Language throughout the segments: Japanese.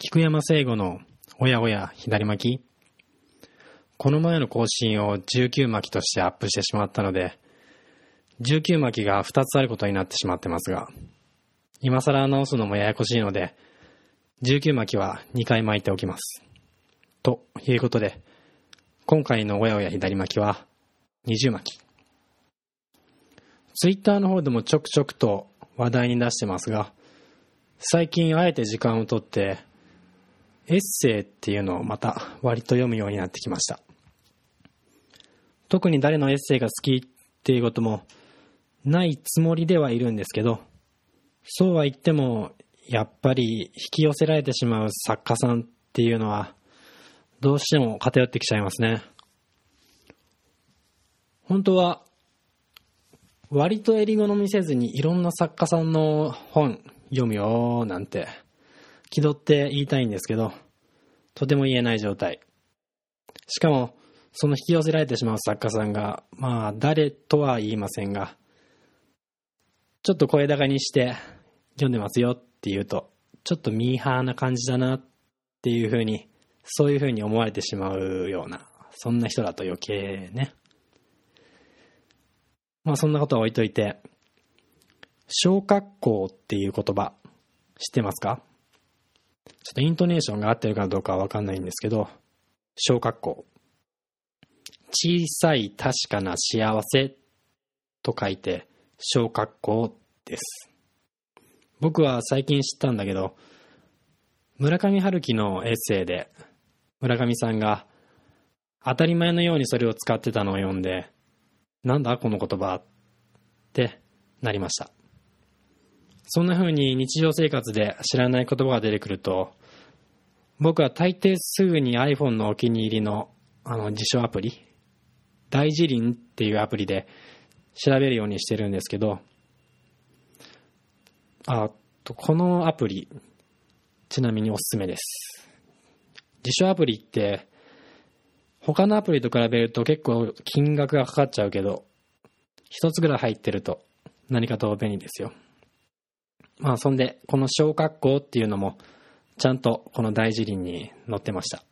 菊山聖吾のおやおや左巻きこの前の更新を19巻きとしてアップしてしまったので、19巻きが2つあることになってしまってますが、今更直すのもややこしいので、19巻きは2回巻いておきます。ということで、今回のおやおや左巻きは20巻き。ツイッターの方でもちょくちょくと話題に出してますが、最近あえて時間をとってエッセイっていうのをまた割と読むようになってきました。特に誰のエッセイが好きっていうこともないつもりではいるんですけど、そうは言っても、やっぱり引き寄せられてしまう作家さんっていうのは、どうしても偏ってきちゃいますね。本当は、割と襟好みせずにいろんな作家さんの本読むよなんて気取って言いたいんですけど、とても言えない状態。しかも、その引き寄せられてしまう作家さんが、まあ、誰とは言いませんが、ちょっと声高にして読んでますよって言うと、ちょっとミーハーな感じだなっていうふうに、そういうふうに思われてしまうような、そんな人だと余計ね。まあそんなことは置いといて、小学校っていう言葉、知ってますか？ちょっとイントネーションが合ってるかどうかはわかんないんですけど、小学校。小さい確かな幸せと書いて、小学校です。僕は最近知ったんだけど、村上春樹のエッセイで、村上さんが当たり前のようにそれを使ってたのを読んで、なんだこの言葉ってなりました。そんな風に日常生活で知らない言葉が出てくると、僕は大抵すぐに iPhone のお気に入りのあの辞書アプリ、大辞林っていうアプリで調べるようにしてるんですけど、あと、このアプリ、ちなみにおすすめです。辞書アプリって、他のアプリと比べると結構金額がかかっちゃうけど、一つぐらい入ってると何かと便利ですよ。まあ、そんで、この小学校っていうのも、ちゃんとこの大辞林に載ってました。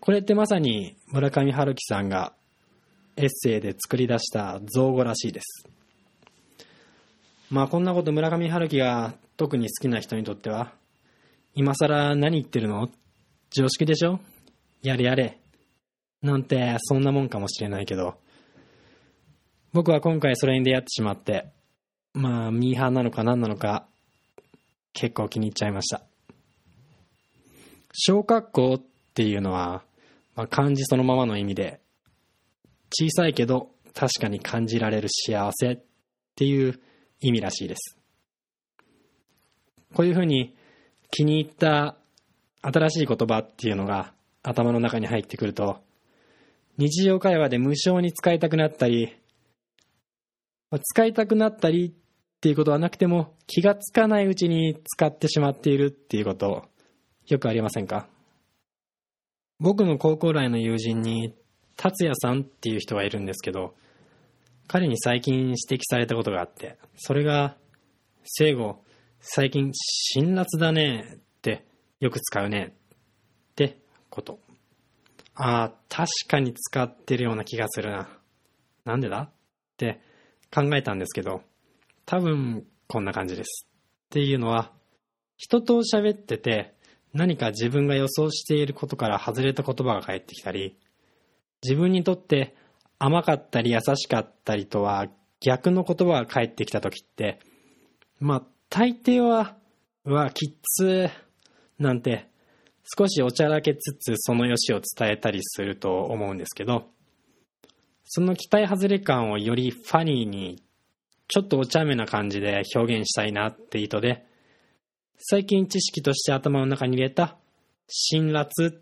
これってまさに村上春樹さんがエッセイで作り出した造語らしいです。まあこんなこと村上春樹が特に好きな人にとっては、今更何言ってるの？常識でしょ？やれやれ。なんてそんなもんかもしれないけど、僕は今回それに出会ってしまって、まあミーハーなのか何なのか結構気に入っちゃいました。小学校っていうのは、まあ、漢字そのままの意味で、小さいけど確かに感じられる幸せっていう意味らしいです。こういうふうに気に入った新しい言葉っていうのが頭の中に入ってくると、日常会話で無償に使いたくなったり、使いたくなったりっていうことはなくても気がつかないうちに使ってしまっているっていうことよくありませんか？僕の高校来の友人に達也さんっていう人がいるんですけど彼に最近指摘されたことがあってそれが「聖吾最近辛辣だね」ってよく使うねってこと。ああ確かに使ってるような気がするな。なんでだ？って考えたんですけど多分こんな感じです。っていうのは、人と喋ってて何か自分が予想していることから外れた言葉が返ってきたり、自分にとって甘かったり優しかったりとは逆の言葉が返ってきた時って、まあ大抵は、うわ、きっつなんて少しおちゃらけつつその良しを伝えたりすると思うんですけど、その期待外れ感をよりファニーにちょっとお茶目な感じで表現したいなって意図で、最近知識として頭の中に入れた、辛辣っ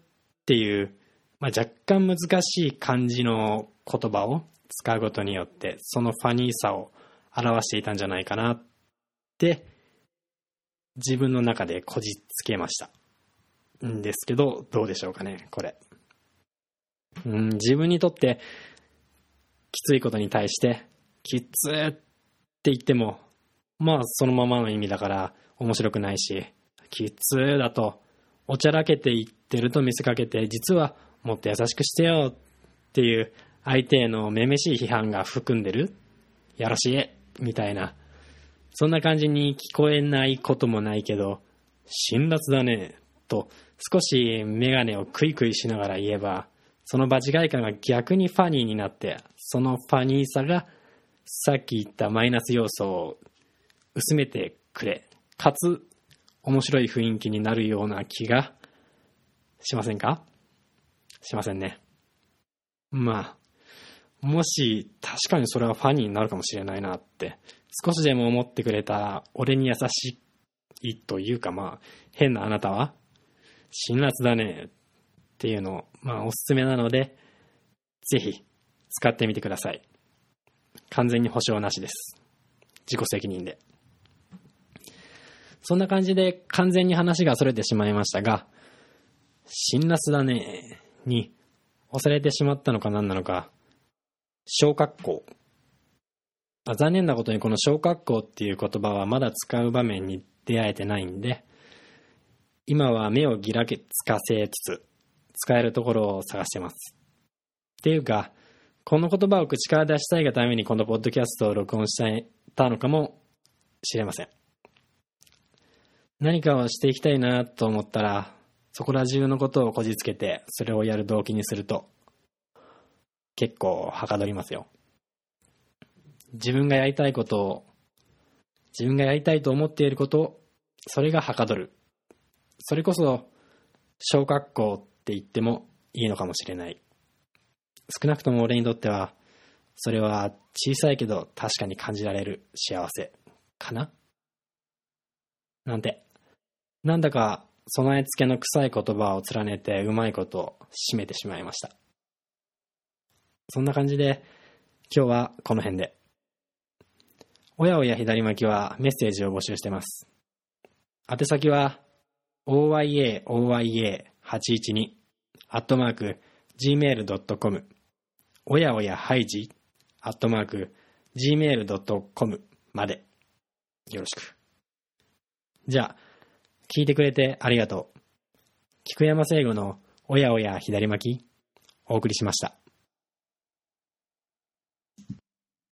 ていう、まあ、若干難しい漢字の言葉を使うことによって、そのファニーさを表していたんじゃないかなって、自分の中でこじつけました。んですけど、どうでしょうかね、これ。うん、自分にとってきついことに対して、きつーって言っても、まあそのままの意味だから面白くないし、きつーだと、おちゃらけていってると見せかけて、実はもっと優しくしてよっていう相手へのめめしい批判が含んでるやらしいみたいな。そんな感じに聞こえないこともないけど、辛辣だね、と少しメガネをクイクイしながら言えば、その場違い感が逆にファニーになって、そのファニーさがさっき言ったマイナス要素を薄めてくれ、かつ面白い雰囲気になるような気がしませんか？しませんね。まあ、もし確かにそれはファニーになるかもしれないなって少しでも思ってくれた俺に優しいというかまあ変なあなたは辛辣だねっていうのまあおすすめなのでぜひ使ってみてください。完全に保証なしです。自己責任で。そんな感じで完全に話が逸れてしまいましたが辛辣だねに押されてしまったのか何なのか小学校残念なことにこの小学校っていう言葉はまだ使う場面に出会えてないんで、今は目をギラつかせつつ、使えるところを探してます。っていうか、この言葉を口から出したいがためにこのポッドキャストを録音したのかもしれません。何かをしていきたいなと思ったら、そこら中のことをこじつけて、それをやる動機にすると、結構はかどりますよ。自分がやりたいことを、自分がやりたいと思っていること、それがはかどる。それこそ、小学校って言ってもいいのかもしれない。少なくとも俺にとっては、それは小さいけど確かに感じられる幸せかななんて、なんだか備え付けの臭い言葉を連ねてうまいことを締めてしまいました。そんな感じで今日はこの辺で。親親左巻きはメッセージを募集してます。宛先は oyaoya812 アットマーク gmail.com おやおやハイジアットマーク gmail.com までよろしく。じゃあ、聞いてくれてありがとう。菊山聖吾のおやおや左巻きお送りしました。